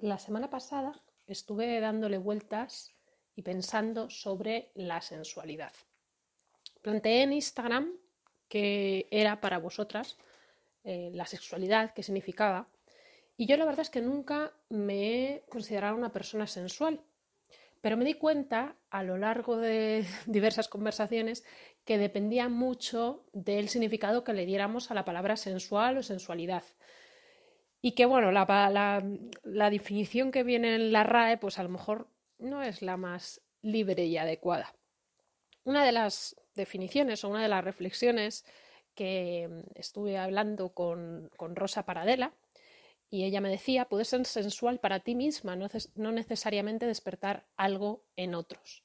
La semana pasada estuve dándole vueltas y pensando sobre la sensualidad. Planteé en Instagram qué era para vosotras eh, la sexualidad, qué significaba. Y yo la verdad es que nunca me he considerado una persona sensual. Pero me di cuenta a lo largo de diversas conversaciones que dependía mucho del significado que le diéramos a la palabra sensual o sensualidad. Y que bueno, la, la, definición que viene en la RAE, pues a lo mejor no es la más libre y adecuada. Una de las definiciones o una de las reflexiones que estuve hablando con, con Rosa Paradela, y ella me decía, puedes ser sensual para ti misma, no, no, necesariamente despertar algo en otros.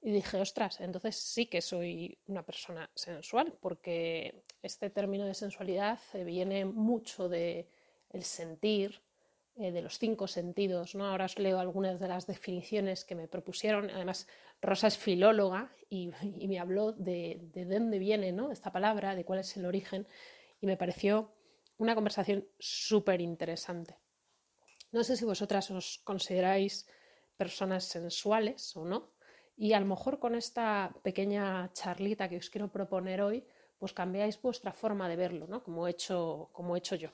Y dije, ostras, entonces sí que soy una persona sensual, porque este término de sensualidad viene mucho de, el sentir, eh, de los cinco sentidos. ¿no? Ahora os leo algunas de las definiciones que me propusieron. Además, Rosa es filóloga y, me habló de, de, dónde viene ¿no? esta palabra, de cuál es el origen, y me pareció una conversación súper interesante. No sé si vosotras os consideráis personas sensuales o no, y a lo mejor con esta pequeña charlita que os quiero proponer hoy, pues cambiáis vuestra forma de verlo, ¿no? como, he hecho, como he hecho yo.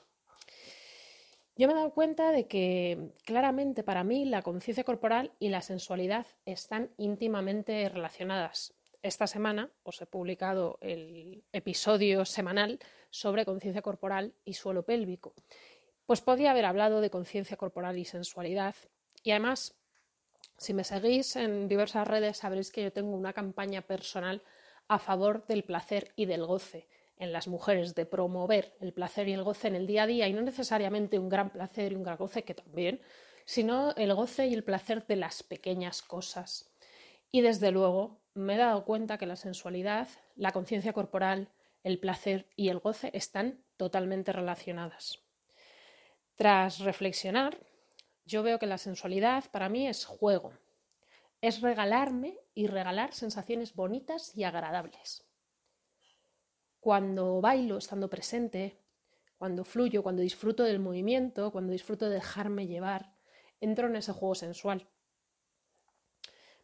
Yo me he dado cuenta de que claramente para mí la conciencia corporal y la sensualidad están íntimamente relacionadas. Esta semana os he publicado el episodio semanal sobre conciencia corporal y suelo pélvico. Pues podría haber hablado de conciencia corporal y sensualidad. Y además, si me seguís en diversas redes, sabréis que yo tengo una campaña personal a favor del placer y del goce en las mujeres de promover el placer y el goce en el día a día y no necesariamente un gran placer y un gran goce, que también, sino el goce y el placer de las pequeñas cosas. Y desde luego me he dado cuenta que la sensualidad, la conciencia corporal, el placer y el goce están totalmente relacionadas. Tras reflexionar, yo veo que la sensualidad para mí es juego, es regalarme y regalar sensaciones bonitas y agradables cuando bailo estando presente, cuando fluyo, cuando disfruto del movimiento, cuando disfruto de dejarme llevar, entro en ese juego sensual.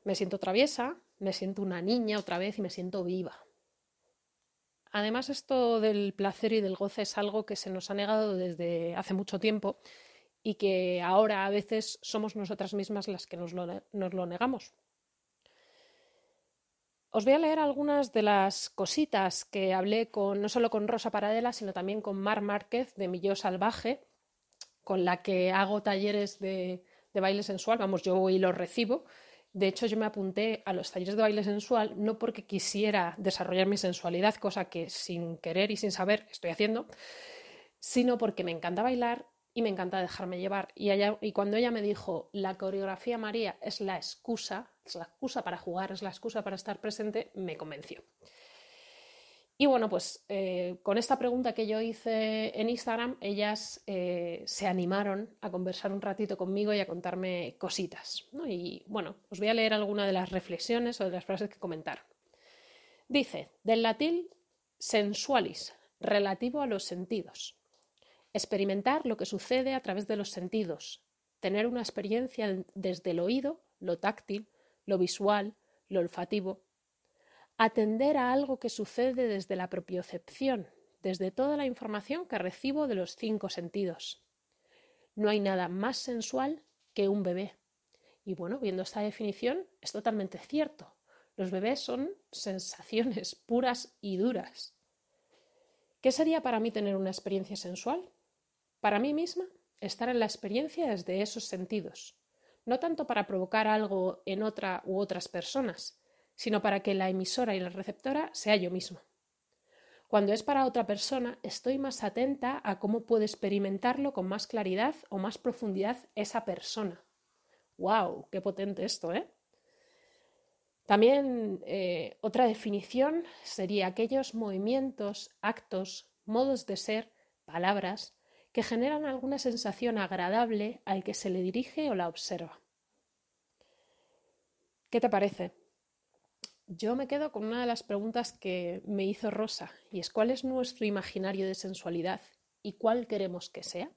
Me siento traviesa, me siento una niña otra vez y me siento viva. Además, esto del placer y del goce es algo que se nos ha negado desde hace mucho tiempo y que ahora a veces somos nosotras mismas las que nos lo, nos lo negamos. Os voy a leer algunas de las cositas que hablé con, no solo con Rosa Paradela, sino también con Mar Márquez de Milló Salvaje, con la que hago talleres de, de baile sensual. Vamos, yo voy y los recibo. De hecho, yo me apunté a los talleres de baile sensual no porque quisiera desarrollar mi sensualidad, cosa que sin querer y sin saber estoy haciendo, sino porque me encanta bailar y me encanta dejarme llevar. Y, cuando ella me dijo, la coreografía María es la excusa, es la excusa para jugar, es la excusa para estar presente, me convenció. Y bueno, pues eh, con esta pregunta que yo hice en Instagram, ellas eh, se animaron a conversar un ratito conmigo y a contarme cositas. Y bueno, os voy a leer alguna de las reflexiones o de las frases que comentaron. Dice, del latín sensualis, relativo a los sentidos. Experimentar lo que sucede a través de los sentidos, tener una experiencia desde el oído, lo táctil, lo visual, lo olfativo. Atender a algo que sucede desde la propiocepción, desde toda la información que recibo de los cinco sentidos. No hay nada más sensual que un bebé. Y bueno, viendo esta definición, es totalmente cierto. Los bebés son sensaciones puras y duras. ¿Qué sería para mí tener una experiencia sensual? Para mí misma, estar en la experiencia desde esos sentidos, no tanto para provocar algo en otra u otras personas, sino para que la emisora y la receptora sea yo misma. Cuando es para otra persona, estoy más atenta a cómo puede experimentarlo con más claridad o más profundidad esa persona. ¡Wow! ¡Qué potente esto, eh! También eh, otra definición sería aquellos movimientos, actos, modos de ser, palabras que generan alguna sensación agradable al que se le dirige o la observa. ¿Qué te parece? Yo me quedo con una de las preguntas que me hizo Rosa, y es ¿cuál es nuestro imaginario de sensualidad y cuál queremos que sea?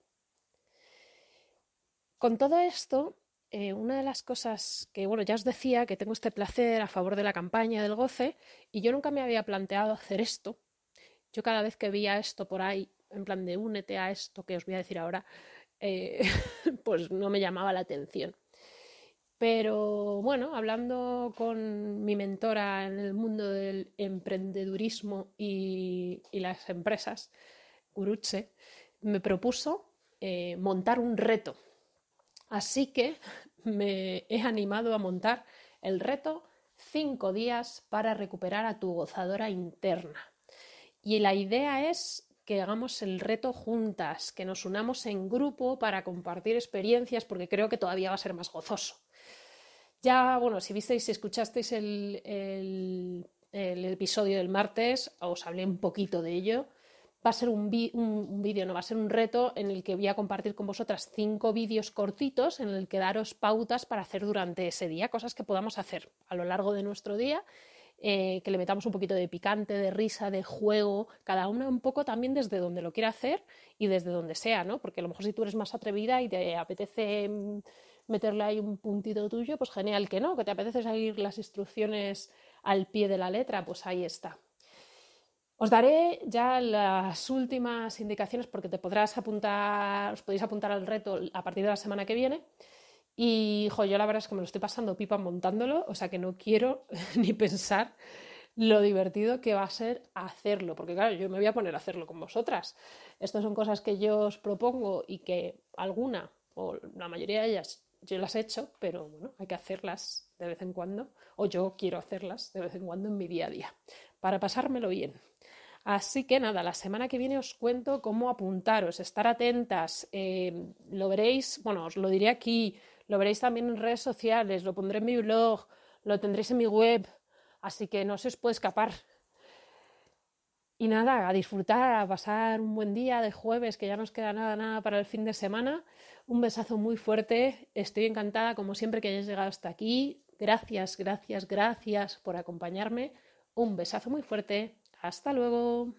Con todo esto, eh, una de las cosas que, bueno, ya os decía que tengo este placer a favor de la campaña del goce y yo nunca me había planteado hacer esto. Yo cada vez que veía esto por ahí, en plan de únete a esto que os voy a decir ahora, eh, pues no me llamaba la atención. Pero bueno, hablando con mi mentora en el mundo del emprendedurismo y, las empresas, Guruche, me propuso eh, montar un reto. Así que me he animado a montar el reto cinco días para recuperar a tu gozadora interna. Y la idea es que hagamos el reto juntas, que nos unamos en grupo para compartir experiencias, porque creo que todavía va a ser más gozoso. Ya, bueno, si visteis, si escuchasteis el, el, episodio del martes, os hablé un poquito de ello. Va a ser un, vídeo, no va a ser un reto en el que voy a compartir con vosotras cinco vídeos cortitos en el que daros pautas para hacer durante ese día, cosas que podamos hacer a lo largo de nuestro día eh, que le metamos un poquito de picante, de risa, de juego, cada una un poco también desde donde lo quiera hacer y desde donde sea, ¿no? Porque a lo mejor si tú eres más atrevida y te apetece mm, meterle ahí un puntito tuyo, pues genial que no, que te apetece seguir las instrucciones al pie de la letra, pues ahí está. Os daré ya las últimas indicaciones porque te podrás apuntar, os podéis apuntar al reto a partir de la semana que viene. Y jo, yo la verdad es que me lo estoy pasando pipa montándolo, o sea que no quiero ni pensar lo divertido que va a ser hacerlo, porque claro, yo me voy a poner a hacerlo con vosotras. Estas son cosas que yo os propongo y que alguna o la mayoría de ellas yo las he hecho, pero bueno, hay que hacerlas de vez en cuando, o yo quiero hacerlas de vez en cuando en mi día a día, para pasármelo bien. Así que nada, la semana que viene os cuento cómo apuntaros, estar atentas, eh, lo veréis, bueno, os lo diré aquí, lo veréis también en redes sociales, lo pondré en mi blog, lo tendréis en mi web, así que no se os puede escapar. Y nada, a disfrutar, a pasar un buen día de jueves, que ya nos queda nada, nada para el fin de semana. Un besazo muy fuerte. Estoy encantada, como siempre, que hayáis llegado hasta aquí. Gracias, gracias, gracias por acompañarme. Un besazo muy fuerte. Hasta luego.